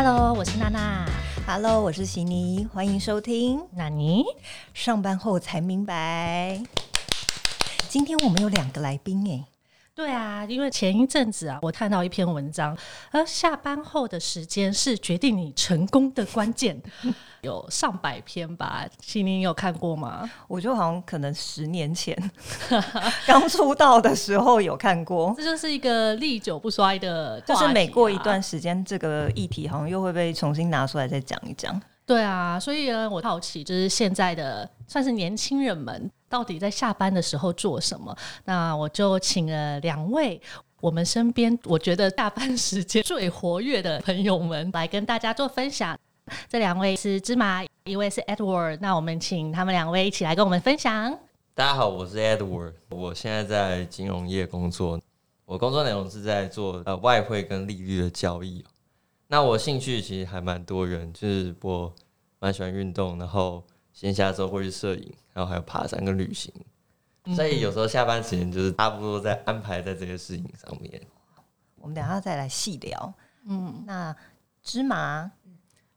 Hello，我是娜娜。Hello，我是悉尼，欢迎收听。那你上班后才明白，今天我们有两个来宾哎，对啊，因为前一阵子啊，我看到一篇文章，而下班后的时间是决定你成功的关键，有上百篇吧？悉尼你有看过吗？我就好像可能十年前刚出道的时候有看过，这就是一个历久不衰的、就是每过一段。时间，这个议题好像又会被重新拿出来再讲一讲。对啊，所以呢，我好奇，就是现在的算是年轻人们到底在下班的时候做什么？那我就请了两位我们身边我觉得下班时间最活跃的朋友们来跟大家做分享。这两位是芝麻，一位是 Edward。那我们请他们两位一起来跟我们分享。大家好，我是 Edward，我现在在金融业工作，我工作内容是在做呃外汇跟利率的交易。那我兴趣其实还蛮多元，就是我蛮喜欢运动，然后闲暇之后会去摄影，然后还有爬山跟旅行。所以有时候下班时间就是差不多在安排在这些事情上面。我们等下再来细聊。嗯，那芝麻，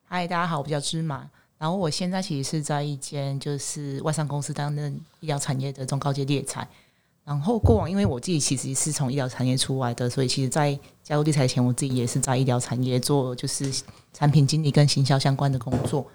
嗨，大家好，我叫芝麻。然后我现在其实是在一间就是外商公司担任医疗产业的中高阶猎才。然后过往因为我自己其实是从医疗产业出来的，所以其实，在加入猎才前，我自己也是在医疗产业做就是产品经理跟行销相关的工作。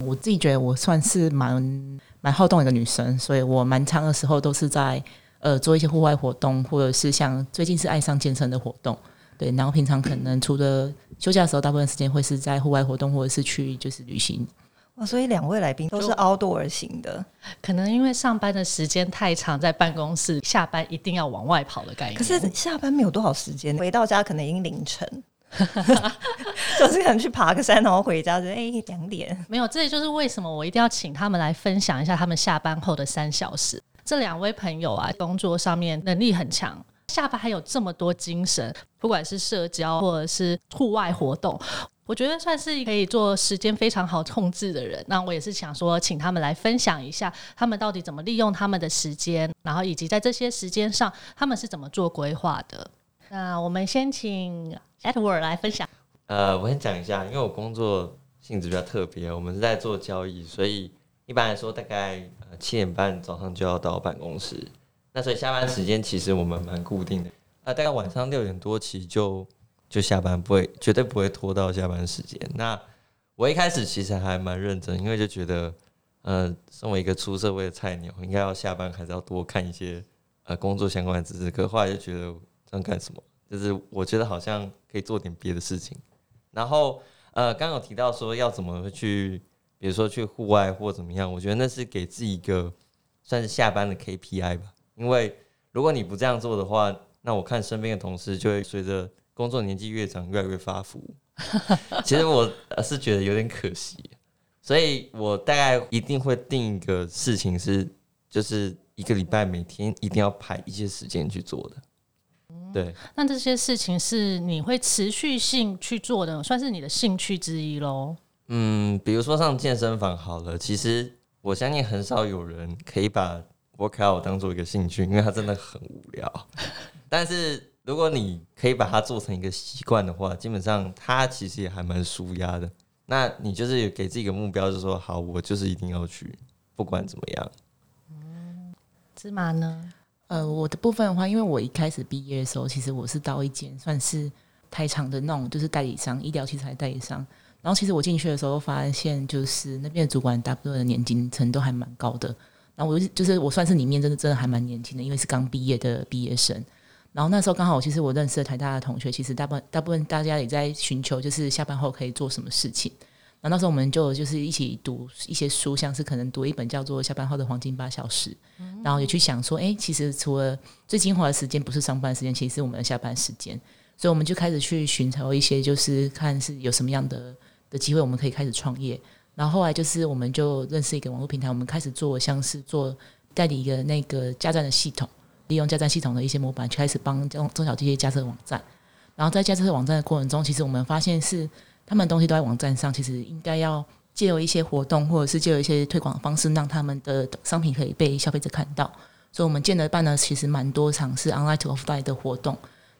我自己觉得我算是蛮蛮好动的一个女生，所以我蛮长的时候都是在呃做一些户外活动，或者是像最近是爱上健身的活动。对，然后平常可能除了休假的时候，大部分时间会是在户外活动，或者是去就是旅行。哇，所以两位来宾都是 outdoor 型的，可能因为上班的时间太长，在办公室，下班一定要往外跑的概念。可是下班没有多少时间，回到家可能已经凌晨，就是可能去爬个山，然后回家就哎两点。没有，这也就是为什么我一定要请他们来分享一下他们下班后的三小时。这两位朋友啊，工作上面能力很强。下班还有这么多精神，不管是社交或者是户外活动，我觉得算是可以做时间非常好控制的人。那我也是想说，请他们来分享一下，他们到底怎么利用他们的时间，然后以及在这些时间上，他们是怎么做规划的。那我们先请 Edward 来分享。呃，我先讲一下，因为我工作性质比较特别，我们是在做交易，所以一般来说大概呃七点半早上就要到办公室。那所以下班时间其实我们蛮固定的，啊，大概晚上六点多起就就下班，不会绝对不会拖到下班时间。那我一开始其实还蛮认真，因为就觉得，呃，身为一个出社会的菜鸟，应该要下班还是要多看一些呃工作相关的知识。可后来就觉得干什么？就是我觉得好像可以做点别的事情。然后呃，刚有提到说要怎么去，比如说去户外或怎么样，我觉得那是给自己一个算是下班的 KPI 吧。因为如果你不这样做的话，那我看身边的同事就会随着工作年纪越长，越来越发福。其实我是觉得有点可惜，所以我大概一定会定一个事情是，就是一个礼拜每天一定要排一些时间去做的。对，那这些事情是你会持续性去做的，算是你的兴趣之一喽。嗯，比如说上健身房好了，其实我相信很少有人可以把 workout 当做一个兴趣，因为它真的很无聊。但是如果你可以把它做成一个习惯的话，基本上它其实也还蛮舒压的。那你就是给自己一个目标，就是说好，我就是一定要去，不管怎么样。嗯，芝麻呢？呃，我的部分的话，因为我一开始毕业的时候，其实我是到一间算是太长的那种，就是代理商，医疗器材代理商。然后其实我进去的时候，发现就是那边的主管大部分的年龄层都还蛮高的。然后我就就是我算是里面真的真的还蛮年轻的，因为是刚毕业的毕业生。然后那时候刚好，其实我认识的台大的同学，其实大部分大部分大家也在寻求，就是下班后可以做什么事情。然后那时候我们就就是一起读一些书，像是可能读一本叫做《下班后的黄金八小时》，然后也去想说，哎，其实除了最精华的时间不是上班时间，其实是我们的下班时间。所以我们就开始去寻找一些，就是看是有什么样的的机会，我们可以开始创业。然后后来就是我们就认识一个网络平台，我们开始做像是做代理一个那个加站的系统，利用加站系统的一些模板，开始帮中中小这些加车网站。然后在加车网站的过程中，其实我们发现是他们东西都在网站上，其实应该要借由一些活动或者是借由一些推广方式，让他们的商品可以被消费者看到。所以我们建了办了其实蛮多场是 online to offline 的活动，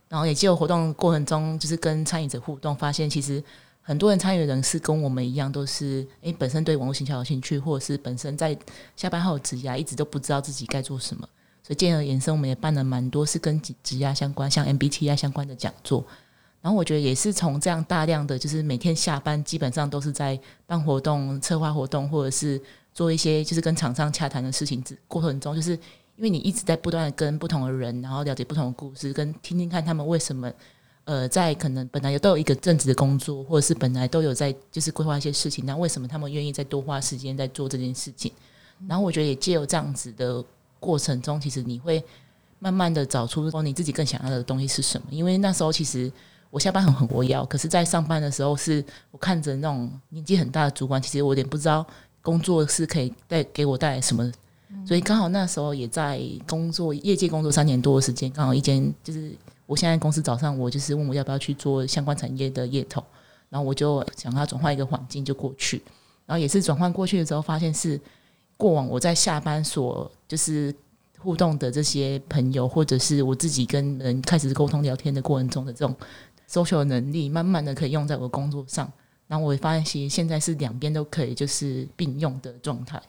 然后也借由活动过程中，就是跟参与者互动，发现其实很多人参与的人是跟我们一样，都是诶本身对网络行销有兴趣，或者是本身在下班后职涯一直都不知道自己该做什么，所以进而延伸，我们也办了蛮多是跟职职涯相关，像 MBTI 相关的讲座。然后我觉得也是从这样大量的，就是每天下班基本上都是在办活动、策划活动，或者是做一些就是跟厂商洽谈的事情之过程中，就是因为你一直在不断的跟不同的人，然后了解不同的故事，跟听听看他们为什么呃在可能本来都有一个正职的工作，或者是本来都有在就是规划一些事情，那为什么他们愿意再多花时间在做这件事情？然后我觉得也借由这样子的过程中，其实你会慢慢的找出说你自己更想要的东西是什么，因为那时候其实。我下班很很活跃，可是，在上班的时候，是我看着那种年纪很大的主管，其实我有点不知道工作是可以带给我带来什么。所以刚好那时候也在工作业界工作三年多的时间，刚好一间就是我现在公司早上我就是问我要不要去做相关产业的业头，然后我就想要转换一个环境就过去，然后也是转换过去的时候，发现是过往我在下班所就是互动的这些朋友，或者是我自己跟人开始沟通聊天的过程中的这种。Social 能力慢慢的可以用在我工作上，然后我会发现，其实现在是两边都可以就是并用的状态，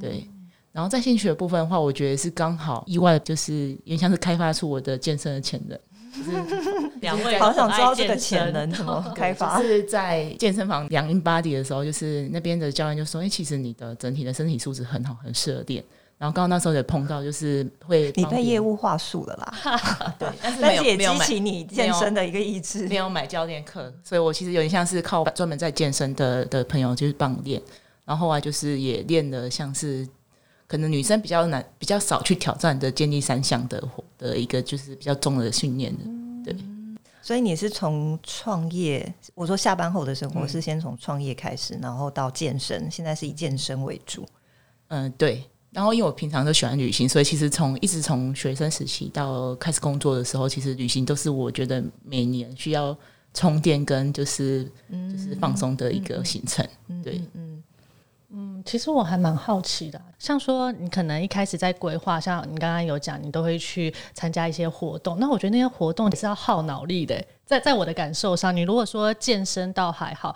对。然后在兴趣的部分的话，我觉得是刚好意外，就是也像是开发出我的健身的潜能。两位好想知道这个潜能怎么 开发。就是在健身房量 in body 的时候，就是那边的教练就说：“哎，其实你的整体的身体素质很好，很适合练。”然后刚刚那时候也碰到，就是会你被业务话术了啦，对，但是也激起你健身的一个意志，没有买教练课，所以我其实有点像是靠专门在健身的的朋友就是帮练，然后后来就是也练的像是可能女生比较难、比较少去挑战的健力三项的的一个就是比较重的训练的，对。所以你是从创业，我说下班后的生活是先从创业开始，然后到健身，现在是以健身为主，嗯，对。然后，因为我平常都喜欢旅行，所以其实从一直从学生时期到开始工作的时候，其实旅行都是我觉得每年需要充电跟就是就是放松的一个行程。对，嗯嗯，其实我还蛮好奇的，像说你可能一开始在规划，像你刚刚有讲，你都会去参加一些活动，那我觉得那些活动也是要耗脑力的。在在我的感受上，你如果说健身倒还好。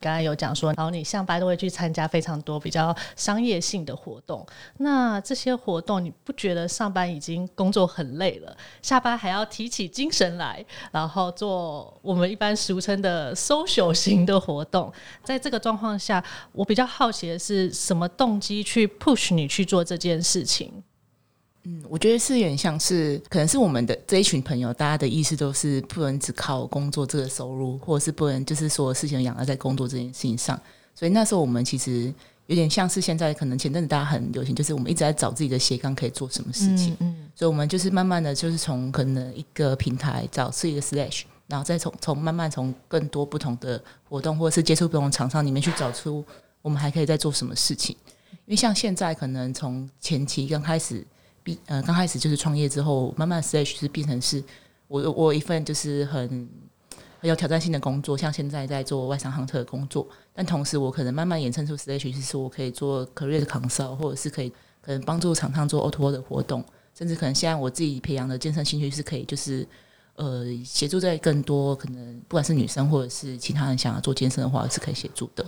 刚刚有讲说，然后你上班都会去参加非常多比较商业性的活动。那这些活动，你不觉得上班已经工作很累了，下班还要提起精神来，然后做我们一般俗称的 social 型的活动？在这个状况下，我比较好奇的是，什么动机去 push 你去做这件事情？嗯，我觉得是有点像是，可能是我们的这一群朋友，大家的意思都是不能只靠工作这个收入，或者是不能就是所有事情养在工作这件事情上。所以那时候我们其实有点像是现在可能前阵子大家很流行，就是我们一直在找自己的斜杠可以做什么事情。嗯，所以我们就是慢慢的就是从可能一个平台找自己的 slash，然后再从从慢慢从更多不同的活动或者是接触不同厂商里面去找出我们还可以再做什么事情。因为像现在可能从前期刚开始。毕呃，刚开始就是创业之后，慢慢 stage 是变成是我我一份就是很很有挑战性的工作，像现在在做外商航特的工作，但同时我可能慢慢衍生出 stage 是说我可以做 career 的 consult，或者是可以可能帮助厂商做 auto 的活动，甚至可能现在我自己培养的健身兴趣是可以就是呃协助在更多可能不管是女生或者是其他人想要做健身的话是可以协助的。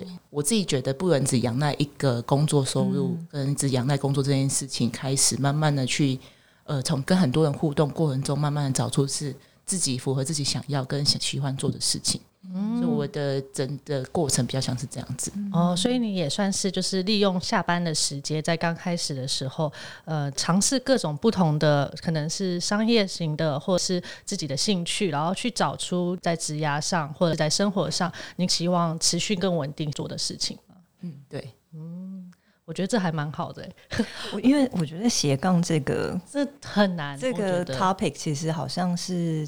对我自己觉得，不能只仰赖一个工作收入，跟只仰赖工作这件事情开始，慢慢的去，呃，从跟很多人互动过程中，慢慢的找出是自己符合自己想要跟喜欢做的事情。所以我的整的过程比较像是这样子哦，所以你也算是就是利用下班的时间，在刚开始的时候，呃，尝试各种不同的可能是商业型的，或者是自己的兴趣，然后去找出在职涯上或者在生活上，你希望持续更稳定做的事情。嗯，对，嗯，我觉得这还蛮好的。我因为我觉得斜杠这个这很难，这个 topic 其实好像是。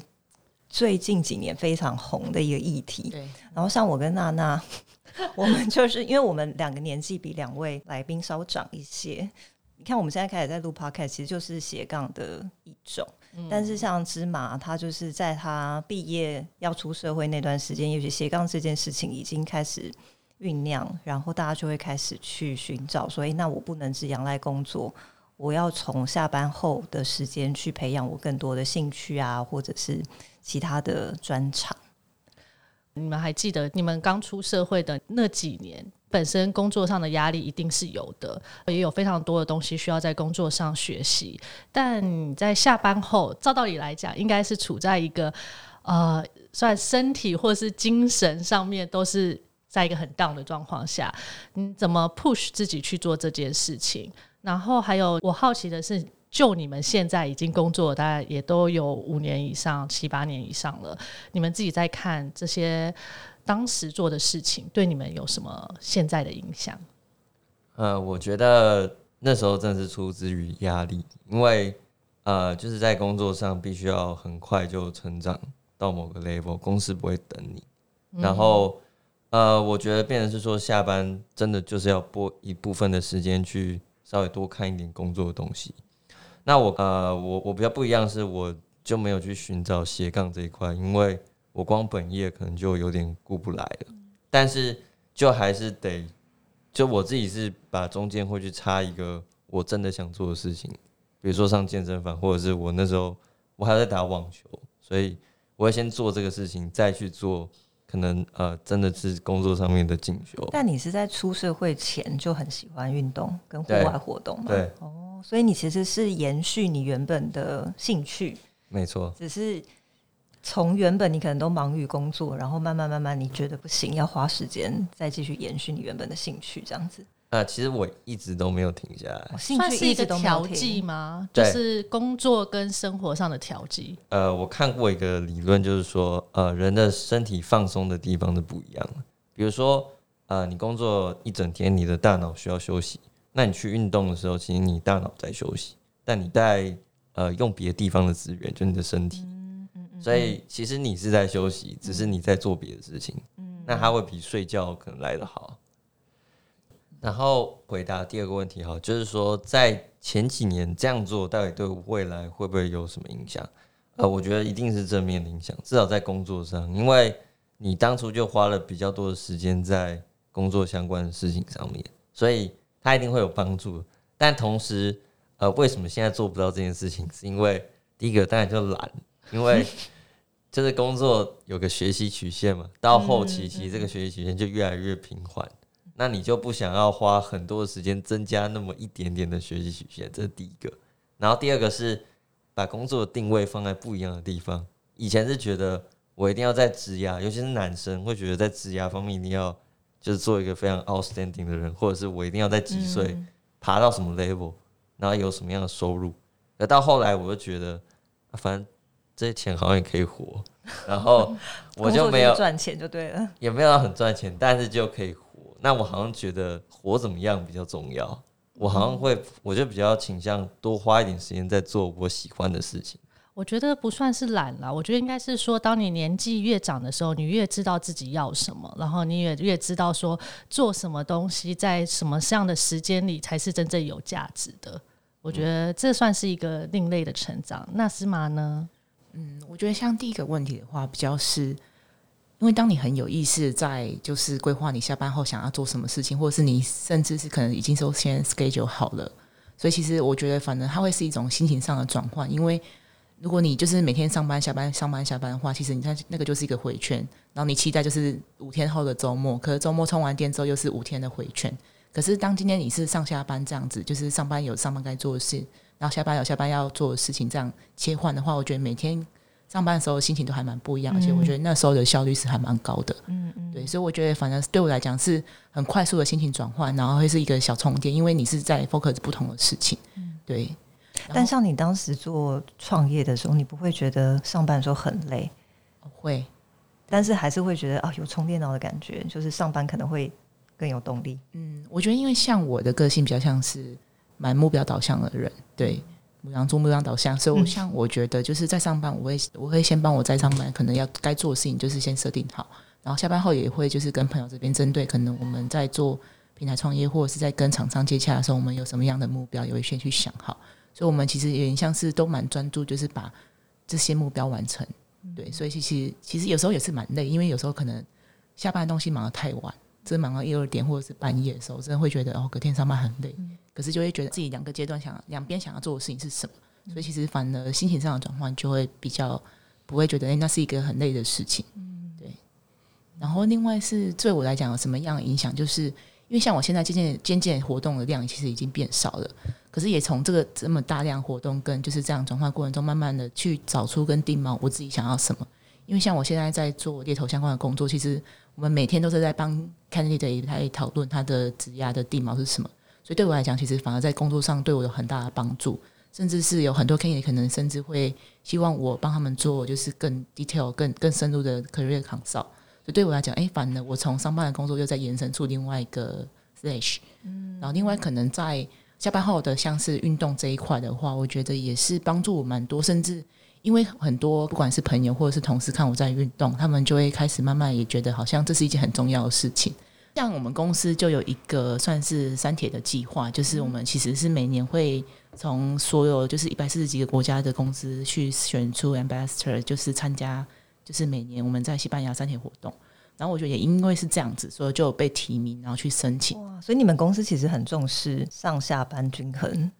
最近几年非常红的一个议题，对。然后像我跟娜娜，我们就是因为我们两个年纪比两位来宾稍长一些。你看我们现在开始在录 podcast，其实就是斜杠的一种。但是像芝麻，他就是在他毕业要出社会那段时间，也许斜杠这件事情已经开始酝酿，然后大家就会开始去寻找，所以那我不能只仰赖工作，我要从下班后的时间去培养我更多的兴趣啊，或者是。其他的专场，你们还记得你们刚出社会的那几年，本身工作上的压力一定是有的，也有非常多的东西需要在工作上学习。但你在下班后，照道理来讲，应该是处在一个呃，算身体或是精神上面都是在一个很 down 的状况下，你怎么 push 自己去做这件事情？然后还有，我好奇的是。就你们现在已经工作，大概也都有五年以上、七八年以上了。你们自己在看这些当时做的事情，对你们有什么现在的影响？呃，我觉得那时候正是出自于压力，因为呃，就是在工作上必须要很快就成长到某个 level，公司不会等你。然后呃，我觉得变成是说，下班真的就是要拨一部分的时间去稍微多看一点工作的东西。那我呃，我我比较不一样，是我就没有去寻找斜杠这一块，因为我光本业可能就有点顾不来了。但是就还是得，就我自己是把中间会去插一个我真的想做的事情，比如说上健身房，或者是我那时候我还在打网球，所以我会先做这个事情，再去做可能呃真的是工作上面的进修。但你是在出社会前就很喜欢运动跟户外活动吗？对，哦。所以你其实是延续你原本的兴趣，没错。只是从原本你可能都忙于工作，然后慢慢慢慢你觉得不行，要花时间再继续延续你原本的兴趣，这样子。啊，其实我一直都没有停下来。算是一个调剂吗？就是工作跟生活上的调剂。呃，我看过一个理论，就是说，呃，人的身体放松的地方是不一样的。比如说，呃，你工作一整天，你的大脑需要休息。那你去运动的时候，其实你大脑在休息，但你在呃用别的地方的资源，就你的身体，所以其实你是在休息，只是你在做别的事情。那它会比睡觉可能来得好。然后回答第二个问题哈，就是说在前几年这样做，到底对未来会不会有什么影响？呃，我觉得一定是正面的影响，至少在工作上，因为你当初就花了比较多的时间在工作相关的事情上面，所以。它一定会有帮助，但同时，呃，为什么现在做不到这件事情？是因为第一个当然就懒，因为就是工作有个学习曲线嘛，到后期其实这个学习曲线就越来越平缓，那你就不想要花很多的时间增加那么一点点的学习曲线，这是第一个。然后第二个是把工作的定位放在不一样的地方，以前是觉得我一定要在职涯，尤其是男生会觉得在职涯方面一定要。就是做一个非常 outstanding 的人，或者是我一定要在几岁爬到什么 level，然后有什么样的收入。那到后来，我就觉得，反正这些钱好像也可以活，然后 我就没有赚钱就对了，也没有很赚钱，但是就可以活。那我好像觉得活怎么样比较重要，我好像会，我就比较倾向多花一点时间在做我喜欢的事情。我觉得不算是懒了，我觉得应该是说，当你年纪越长的时候，你越知道自己要什么，然后你也越知道说做什么东西在什么样的时间里才是真正有价值的。我觉得这算是一个另类的成长。那司马呢？嗯，我觉得像第一个问题的话，比较是因为当你很有意识在就是规划你下班后想要做什么事情，或者是你甚至是可能已经都先 schedule 好了，所以其实我觉得反正它会是一种心情上的转换，因为。如果你就是每天上班下班上班下班的话，其实你看那个就是一个回圈，然后你期待就是五天后的周末，可是周末充完电之后又是五天的回圈。可是当今天你是上下班这样子，就是上班有上班该做的事，然后下班有下班要做的事情，这样切换的话，我觉得每天上班的时候心情都还蛮不一样，而且我觉得那时候的效率是还蛮高的。嗯嗯，对，所以我觉得反正对我来讲是很快速的心情转换，然后会是一个小充电，因为你是在 focus 不同的事情。嗯，对。但像你当时做创业的时候，你不会觉得上班的时候很累？会，但是还是会觉得啊，有充电脑的感觉，就是上班可能会更有动力。嗯，我觉得因为像我的个性比较像是蛮目标导向的人，对，然后做目标导向，所以我像我觉得就是在上班，我会我会先帮我在上班可能要该做的事情，就是先设定好，然后下班后也会就是跟朋友这边针对可能我们在做平台创业或者是在跟厂商接洽的时候，我们有什么样的目标，也会先去想好。所以，我们其实有点像是都蛮专注，就是把这些目标完成。对，所以其实其实有时候也是蛮累，因为有时候可能下班的东西忙得太晚，真忙到一二点或者是半夜的时候，真的会觉得哦，隔天上班很累。可是就会觉得自己两个阶段想两边想要做的事情是什么，所以其实反而心情上的转换就会比较不会觉得哎，那是一个很累的事情。对。然后另外是对我来讲有什么样的影响，就是因为像我现在渐渐渐渐活动的量其实已经变少了，可是也从这个这么大量活动跟就是这样转换过程中，慢慢的去找出跟定锚我自己想要什么。因为像我现在在做猎头相关的工作，其实我们每天都是在帮 candidate 来讨论他的职涯的定锚是什么，所以对我来讲，其实反而在工作上对我有很大的帮助，甚至是有很多 candidate 可能甚至会希望我帮他们做就是更 detail、更更深入的 career 康造。所以对我来讲，哎，反而我从上班的工作又在延伸出另外一个 slash，嗯，然后另外可能在下班后的像是运动这一块的话，我觉得也是帮助我蛮多，甚至。因为很多不管是朋友或者是同事看我在运动，他们就会开始慢慢也觉得好像这是一件很重要的事情。像我们公司就有一个算是三铁的计划，就是我们其实是每年会从所有就是一百四十几个国家的公司去选出 ambassador，就是参加就是每年我们在西班牙三铁活动。然后我觉得也因为是这样子，所以就被提名，然后去申请。哇，所以你们公司其实很重视上下班均衡。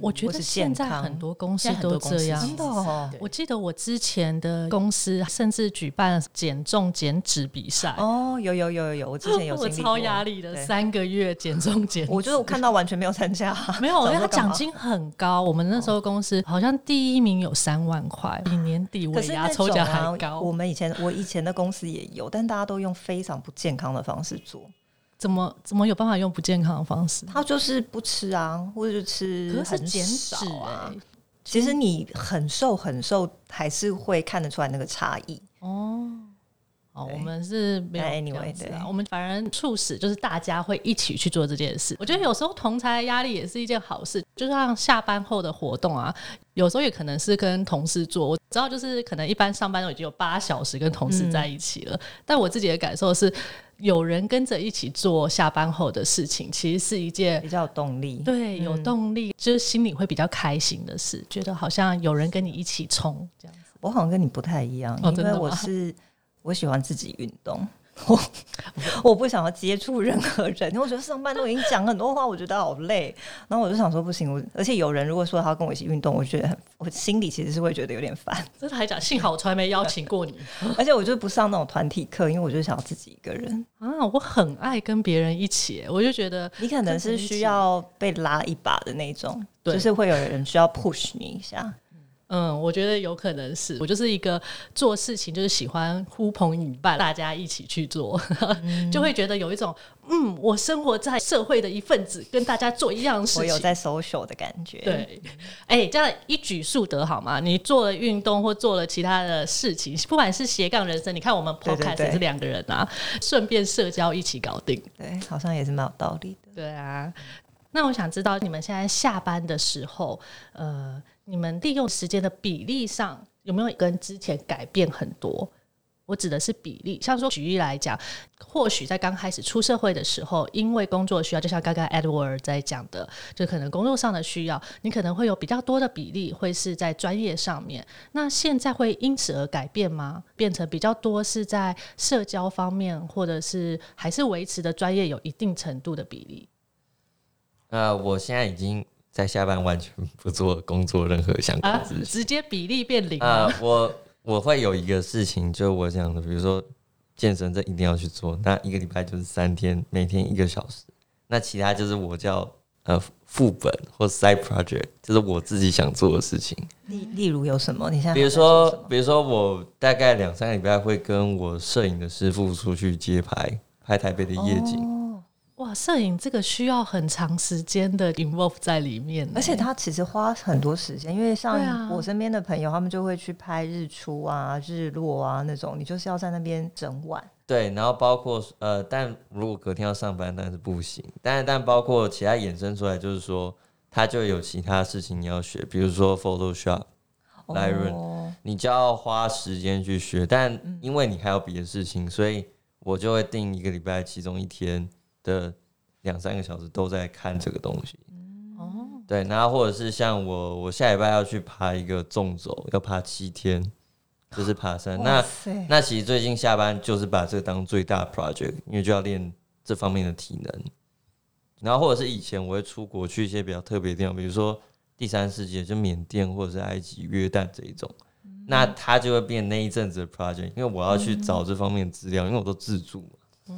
我觉得现在很多公司都这样，真的。我记得我之前的公司甚至举办减重减脂比赛。哦，有有有有有，我之前有 我超压力的三个月减重减。我觉得我看到完全没有参加，没有，因为他奖金很高。我们那时候公司好像第一名有三万块，比年底尾牙抽奖还高。我们以前我以前的公司也有，但大家都用非常不健康的方式做。怎么怎么有办法用不健康的方式？他就是不吃啊，或者是吃很少啊。其实你很瘦很瘦，还是会看得出来那个差异哦。哦，我们是没有这样子啊。我们反而促使就是大家会一起去做这件事。我觉得有时候同才压力也是一件好事，就像下班后的活动啊，有时候也可能是跟同事做。我知道就是可能一般上班都已经有八小时跟同事在一起了，但我自己的感受是。有人跟着一起做下班后的事情，其实是一件比较有动力，对，有动力，就是心里会比较开心的事，觉得好像有人跟你一起冲这样子。我好像跟你不太一样，因为我是我喜欢自己运动。我 我不想要接触任何人，因 为我觉得上班都已经讲很多话，我觉得好累。然后我就想说不行，我而且有人如果说他要跟我一起运动，我觉得很，我心里其实是会觉得有点烦。真的还讲，幸好我从来没邀请过你。而且我就不上那种团体课，因为我就想要自己一个人啊。我很爱跟别人一起，我就觉得你可能是需要被拉一把的那种，就是会有人需要 push 你一下。嗯，我觉得有可能是我就是一个做事情就是喜欢呼朋引伴，大家一起去做，就会觉得有一种嗯，我生活在社会的一份子，跟大家做一样事情，我有在 social 的感觉。对，哎，这样一举数得好吗？你做了运动或做了其他的事情，不管是斜杠人生，你看我们 podcast 是两个人啊，顺便社交一起搞定，对，好像也是蛮有道理的。对啊，那我想知道你们现在下班的时候，呃。你们利用时间的比例上有没有跟之前改变很多？我指的是比例，像说举例来讲，或许在刚开始出社会的时候，因为工作需要，就像刚刚 Edward 在讲的，就可能工作上的需要，你可能会有比较多的比例会是在专业上面。那现在会因此而改变吗？变成比较多是在社交方面，或者是还是维持的专业有一定程度的比例？呃，我现在已经。在下班完全不做工作，任何相关事情，直接比例变零啊！我我会有一个事情，就我讲的，比如说健身，这一定要去做。那一个礼拜就是三天，每天一个小时。那其他就是我叫呃副本或 side project，就是我自己想做的事情。例例如有什么？你现在比如说，比如说我大概两三个礼拜会跟我摄影的师傅出去街拍，拍台北的夜景。哇，摄影这个需要很长时间的 involve 在里面，而且他其实花很多时间，因为像我身边的朋友，他们就会去拍日出啊、日落啊那种，你就是要在那边整晚。对，然后包括呃，但如果隔天要上班，但是不行。但但包括其他衍生出来，就是说他就有其他事情你要学，比如说 Photoshop、Lightroom，你就要花时间去学。但因为你还有别的事情，所以我就会定一个礼拜其中一天。的两三个小时都在看这个东西，哦，对，然后或者是像我，我下礼拜要去爬一个纵走，要爬七天，就是爬山。那那其实最近下班就是把这个当最大 project，因为就要练这方面的体能。然后或者是以前我会出国去一些比较特别的地方，比如说第三世界，就缅甸或者是埃及、约旦这一种。那他就会变那一阵子的 project，因为我要去找这方面的资料，因为我都自助嘛。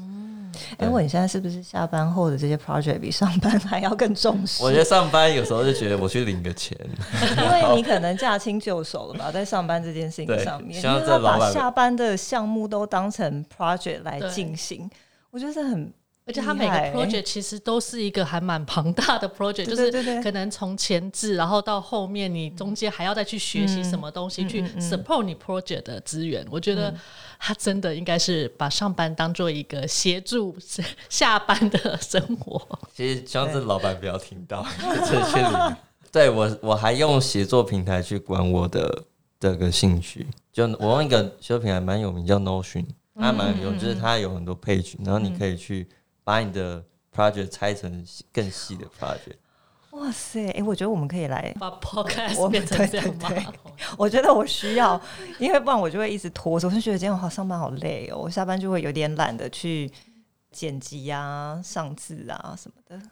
哎，我你现在是不是下班后的这些 project 比上班还要更重视？我觉得上班有时候就觉得我去领个钱，因为你可能驾轻就熟了吧，在上班这件事情上面，希望因为他这老板把下班的项目都当成 project 来进行，我觉得这很而且它每个 project 其实都是一个还蛮庞大的 project，就是可能从前置，然后到后面你中间还要再去学习什么东西，去 support 你 project 的资源。我觉得他真的应该是把上班当做一个协助下班的生活。其实希望这老板不要听到，这去领。对我，我还用写作平台去管我的这个兴趣。就我用一个写作平台蛮有名，叫 Notion，它蛮有，就是它有很多 page，然后你可以去把你的 project 拆成更细的 project。哇塞！哎、我觉得我们可以来，把我 podcast 变成这样吗？对对我觉得我需要，因为不然我就会一直拖着，我就觉得今天我好上班好累哦，我下班就会有点懒得去剪辑啊、上字啊什么的。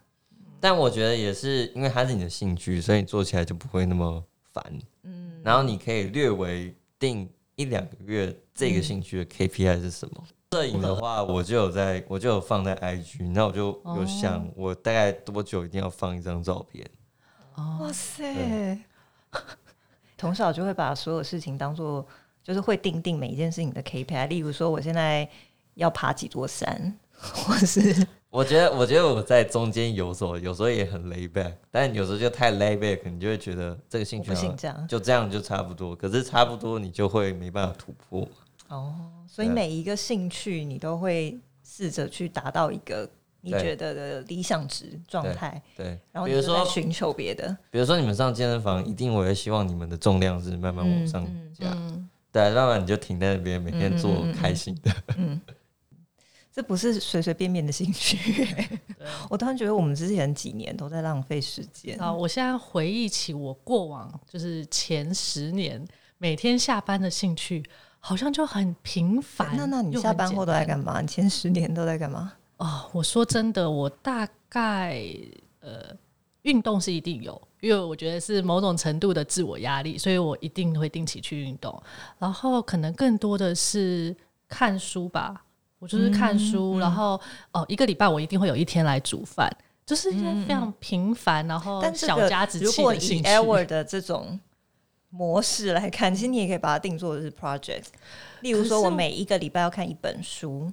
但我觉得也是因为它是你的兴趣，所以你做起来就不会那么烦。嗯，然后你可以略微定一两个月这个兴趣的 KPI 是什么。摄影的话，我就有在，我就有放在 IG，那我就有想，我大概多久一定要放一张照片。哇塞！从小就会把所有事情当做，就是会定定每一件事情的 KPI。例如说，我现在要爬几座山，或是我觉得，我觉得我在中间游走，有时候也很 lay back，但有时候就太 lay back，你就会觉得这个兴趣不趣好像信这样就这样就差不多。可是差不多你就会没办法突破。哦。所以每一个兴趣，你都会试着去达到一个你觉得的理想值状态，对，然后比如说寻求别的。比如说你们上健身房，一定我会希望你们的重量是慢慢往上加，嗯，对，要不然你就停在那边，每天做开心的。嗯 这不是随随便便的兴趣，我突然觉得我们之前几年都在浪费时间。啊，我现在回忆起我过往就是前十年每天下班的兴趣，好像就很平凡。那那你下班后都在干嘛？你前十年都在干嘛？哦，我说真的，我大概呃，运动是一定有，因为我觉得是某种程度的自我压力，所以我一定会定期去运动。然后可能更多的是看书吧，我就是看书，然后哦，一个礼拜我一定会有一天来煮饭，就是一些非常平凡，然后小家子如果以气的兴趣。Edward 的这种模式来看，其实你也可以把它定做的是 project。例如说，我每一个礼拜要看一本书，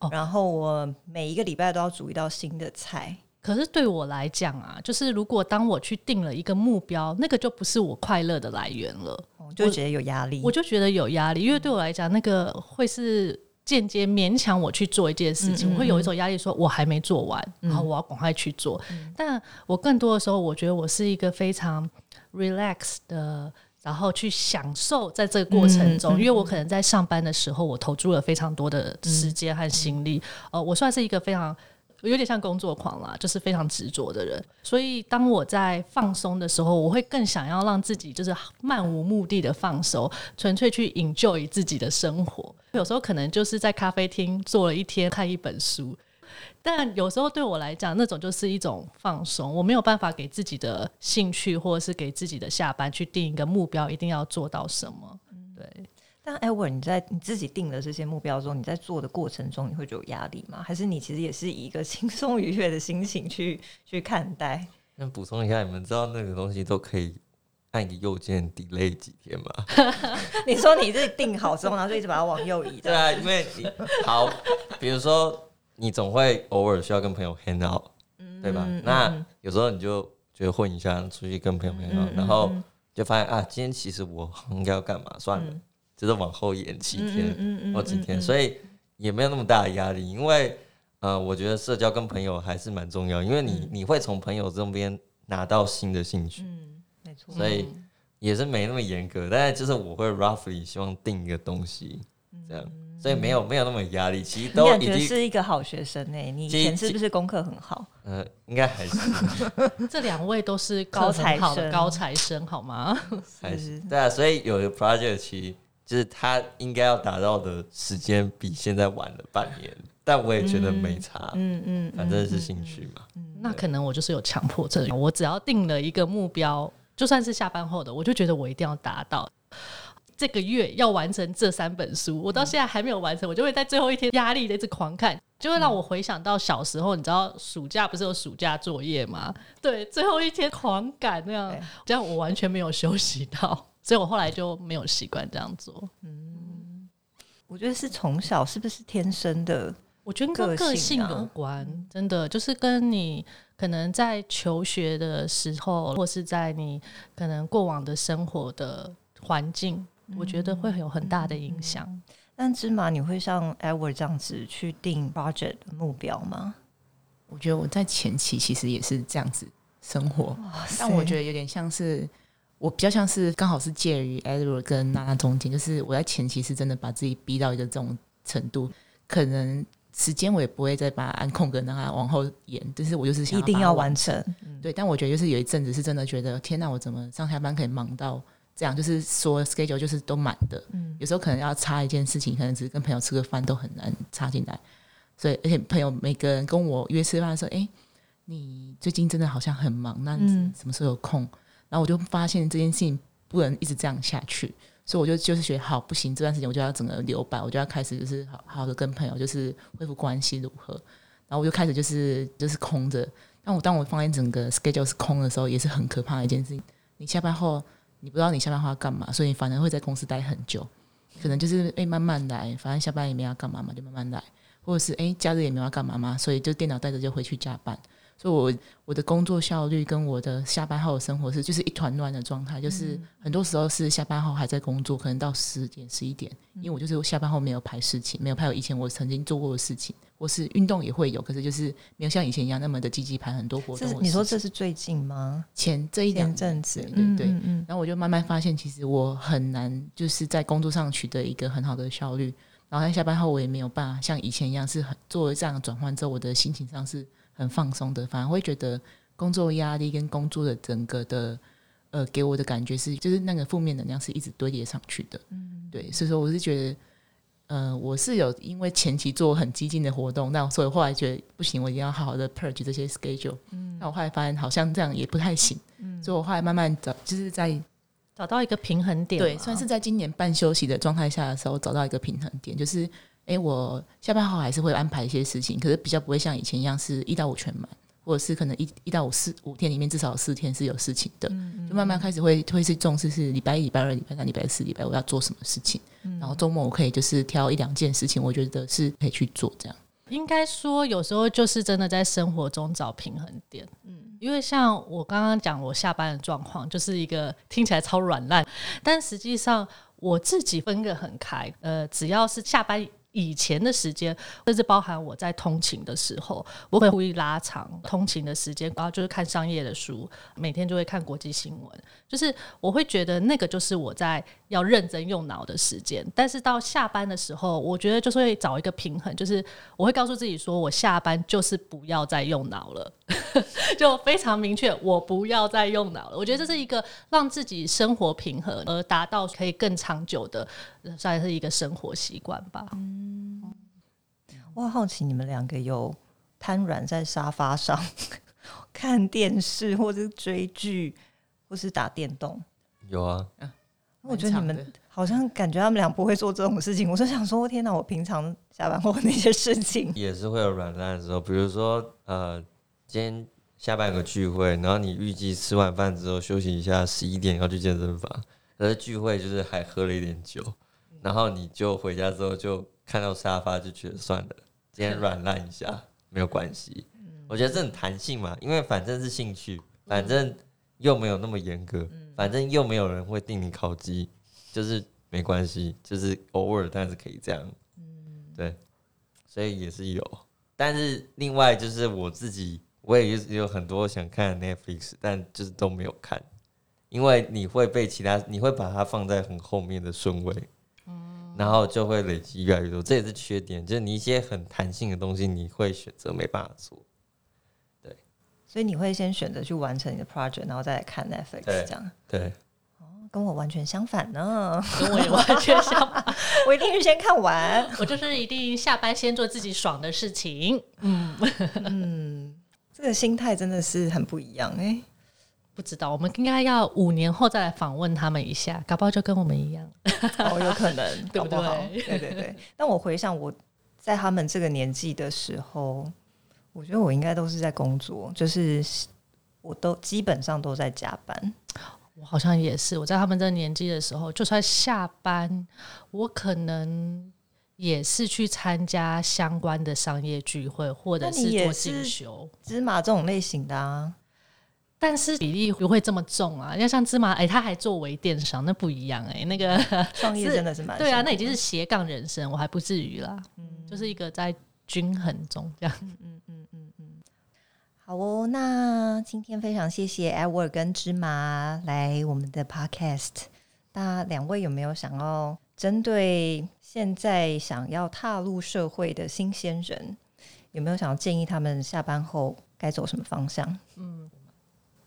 哦然后我每一个礼拜都要煮一道新的菜。可是对我来讲啊，就是如果当我去定了一个目标，那个就不是我快乐的来源了。我就会觉得有压力。我就觉得有压力，因为对我来讲，那个会是间接勉强我去做一件事情，我会有一种压力，说我还没做完，然后我要赶快去做。但我更多的时候，我觉得我是一个非常 relax 的。然后去享受在这个过程中，因为我可能在上班的时候，我投注了非常多的时间和心力。呃，我算是一个非常有点像工作狂啦，就是非常执着的人。所以当我在放松的时候，我会更想要让自己就是漫无目的的放松，纯粹去 enjoy 自己的生活。有时候可能就是在咖啡厅坐了一天，看一本书。但有时候对我来讲，那种就是一种放松，我没有办法给自己的兴趣或者是给自己的下班去定一个目标，一定要做到什么。对，但 Edward，你在你自己定了这些目标之后，你在做的过程中，你会觉得有压力吗？还是你其实也是以一个 轻松愉悦的心情去去看待？那补充一下，你们知道那个东西都可以按一个右键 delay 几天吗？你说你自己定好之后，然后就一直把它往右移，对啊，因为你好，比如说你总会偶尔需要跟朋友 hang out，对吧？嗯那有时候你就觉得混一下，出去跟朋友 hang out，、然后就发现啊，今天其实我应该要干嘛？算了，就是往后延几天、嗯或几天，所以也没有那么大的压力，因为呃，我觉得社交跟朋友还是蛮重要，因为你、你会从朋友这边拿到新的兴趣，嗯，没错。所以也是没那么严格，但是就是我会 roughly 希望定一个东西，这样，所以没有没有那么压力，其实你感觉都已经是一个好学生呢、你以前是不是功课很好？呃，应该还是 这两位都是高材生高材生，好吗？还是是对啊，所以有的 project 其实就是他应该要达到的时间比现在晚了半年，但我也觉得没差，嗯嗯，反正是兴趣嘛。嗯那可能我就是有强迫症，我只要定了一个目标，就算是下班后的，我就觉得我一定要达到。这个月要完成这三本书，我到现在还没有完成，我就会在最后一天压力的一直狂看，就会让我回想到小时候，你知道暑假不是有暑假作业吗？对，最后一天狂赶那样，这样我完全没有休息到，所以我后来就没有习惯这样做。嗯我觉得是从小是不是天生的？我觉得跟个性有关，真的就是跟你可能在求学的时候，或是在你可能过往的生活的环境，我觉得会有很大的影响。但芝麻，你会像 Edward 这样子去定的目标吗？我觉得我在前期其实也是这样子生活，但我觉得有点像是我比较像是刚好是介于 Edward 跟娜娜中间，就是我在前期是真的把自己逼到一个这种程度，可能时间我也不会再把它按空格让它往后延，但是我就是想一定要完成。对，但我觉得就是有一阵子是真的觉得，天哪，我怎么上下班可以忙到这样？就是说 schedule 就是都满的，嗯有时候可能要插一件事情，可能只是跟朋友吃个饭都很难插进来。所以，而且朋友每个人跟我约吃饭说：“哎、你最近真的好像很忙，那你嗯什么时候有空？”然后我就发现这件事情不能一直这样下去，所以我就就是觉得好不行，这段时间我就要整个留白，我就要开始就是好好的跟朋友就是恢复关系如何。然后我就开始就是就是空着。但我当我发现整个 schedule 是空的时候，也是很可怕的一件事情。你下班后，你不知道你下班后要干嘛，所以你反而会在公司待很久。可能就是哎、慢慢来，反正下班也没要干嘛嘛，就慢慢来。或者是哎、假日也没要干嘛嘛，所以就电脑带着就回去加班。所以我我的工作效率跟我的下班后的生活是就是一团乱的状态，就是很多时候是下班后还在工作，可能到十点十一点，因为我就是下班后没有排事情，没有排我以前我曾经做过的事情，或是运动也会有，可是就是没有像以前一样那么的积极排很多活动你说这是最近吗？前这一两阵子对，对对，嗯嗯然后我就慢慢发现，其实我很难就是在工作上取得一个很好的效率。然后在下班后，我也没有办法像以前一样是很做了这样的转换之后，我的心情上是很放松的，反而会觉得工作压力跟工作的整个的呃给我的感觉是，就是那个负面能量是一直堆叠上去的。嗯，对，所以说我是觉得。呃，我是有因为前期做很激进的活动，那所以后来觉得不行，我一定要好好的 purge 这些 schedule。嗯，那我后来发现好像这样也不太行，嗯，所以我后来慢慢找，就是在找到一个平衡点，对，算是在今年半休息的状态下的时候，找到一个平衡点，就是，诶，我下班后还是会安排一些事情，可是比较不会像以前一样是一到五全满，或者是可能一一到五四五天里面至少有四天是有事情的，就慢慢开始会会是重视是礼拜一、礼拜二、礼拜三、礼拜四、礼拜五要做什么事情，然后周末我可以就是挑一两件事情，我觉得是可以去做这样。应该说，有时候就是真的在生活中找平衡点。嗯，因为像我刚刚讲，我下班的状况就是一个听起来超软烂，但实际上我自己分个很开。呃，只要是下班以前的时间，甚至包含我在通勤的时候，我会故意拉长通勤的时间，然后就是看商业的书，每天就会看国际新闻。就是我会觉得那个就是我在要认真用脑的时间，但是到下班的时候，我觉得就是会找一个平衡，就是我会告诉自己说，我下班就是不要再用脑了，就非常明确，我不要再用脑了。我觉得这是一个让自己生活平衡，而达到可以更长久的，呃算是一个生活习惯吧。我好好奇你们两个有瘫软在沙发上看电视，或者追剧，或是打电动？有啊，我觉得你们好像感觉他们俩不会做这种事情。我就想说，天哪！我平常下班后那些事情，也是会有软烂的时候，比如说呃，今天下班有个聚会，然后你预计吃完饭之后休息一下，十一点要去健身房，可是聚会就是还喝了一点酒，然后你就回家之后就看到沙发就觉得算了，今天软烂一下没有关系。我觉得这很弹性嘛，因为反正是兴趣，反正又没有那么严格，反正又没有人会定你考级，就是没关系，就是偶尔但是可以这样。对，所以也是有。但是另外就是我自己，我也有有很多想看 Netflix，但就是都没有看，因为你会被其他，你会把它放在很后面的顺位，然后就会累积越来越多，这也是缺点，就是你一些很弹性的东西，你会选择没办法做。对。所以你会先选择去完成你的 project，然后再来看 Netflix 这样。对，跟我完全相反呢，跟我也完全相反，我一定是先看完。我就是一定下班先做自己爽的事情。嗯。嗯，这个心态真的是很不一样哎、不知道，我们应该要五年后再来访问他们一下，搞不好就跟我们一样。哦，有可能，搞不好对对对对。但我回想我在他们这个年纪的时候，我觉得我应该都是在工作，就是我都基本上都在加班。我好像也是，我在他们这个年纪的时候，就算下班，我可能也是去参加相关的商业聚会，或者是做进是修。芝麻这种类型的啊，但是比例不会这么重啊，要像芝麻，哎、他还作为电商，那不一样哎、那个 创业真的是蛮对啊，那已经是斜杠人生，我还不至于啦，嗯就是一个在均衡中这样。嗯嗯好哦，那今天非常谢谢 Edward 跟芝麻来我们的 Podcast。那两位有没有想要针对现在想要踏入社会的新鲜人，有没有想要建议他们下班后该走什么方向？嗯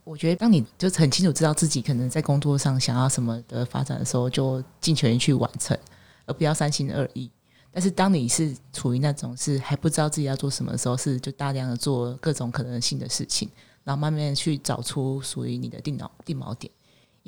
我觉得当你就很清楚知道自己可能在工作上想要什么的发展的时候，就尽全力去完成，而不要三心二意。但是当你是处于那种是还不知道自己要做什么的时候，是就大量的做各种可能性的事情，然后慢慢去找出属于你的定锚定锚点。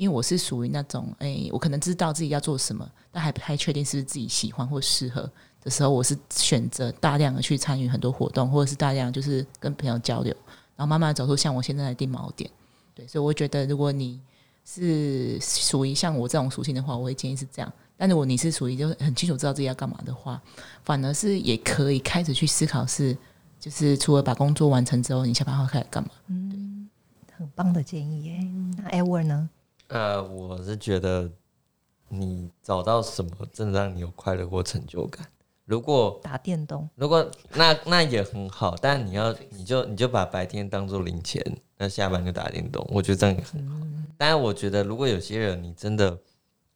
因为我是属于那种，哎、我可能知道自己要做什么，但还不太确定是不是自己喜欢或适合的时候，我是选择大量的去参与很多活动，或者是大量就是跟朋友交流，然后慢慢地走出像我现在的定锚点。对，所以我觉得如果你是属于像我这种属性的话，我会建议是这样。但如果你是属于就是很清楚知道自己要干嘛的话，反而是也可以开始去思考是，就是除了把工作完成之后，你下班后开始干嘛？嗯很棒的建议耶。那 Edward 呢？呃，我是觉得你找到什么真的让你有快乐或成就感。如果打电动，如果那那也很好，但你要你就你就把白天当做零钱，那下班就打电动，我觉得这样也很好。当然，我觉得如果有些人你真的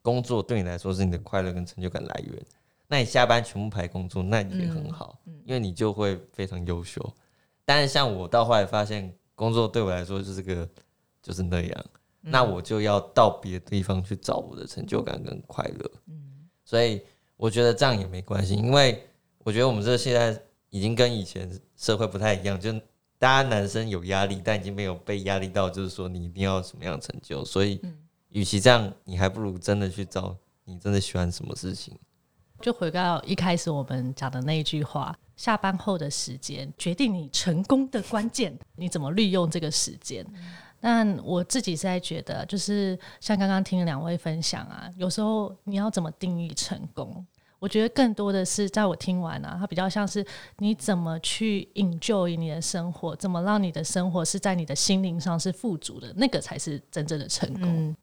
工作对你来说是你的快乐跟成就感来源，那你下班全部排工作，那也很好，因为你就会非常优秀。但是像我到后来发现，工作对我来说就是个就是那样，那我就要到别的地方去找我的成就感跟快乐。嗯所以我觉得这样也没关系，因为我觉得我们这现在已经跟以前社会不太一样，就大家男生有压力，但已经没有被压力到，就是说你一定要有什么样的成就。所以，与其这样，你还不如真的去找你真的喜欢什么事情。就回到一开始我们讲的那一句话：下班后的时间决定你成功的关键，你怎么利用这个时间。但我自己是在觉得，就是像刚刚听两位分享啊，有时候你要怎么定义成功？我觉得更多的是在我听完啊，它比较像是你怎么去 enjoy 你的生活，怎么让你的生活是在你的心灵上是富足的，那个才是真正的成功。嗯，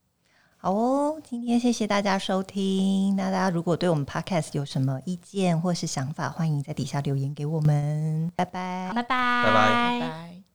好哦，今天谢谢大家收听。那大家如果对我们 Podcast 有什么意见或是想法，欢迎在底下留言给我们。拜拜。拜拜，拜拜拜。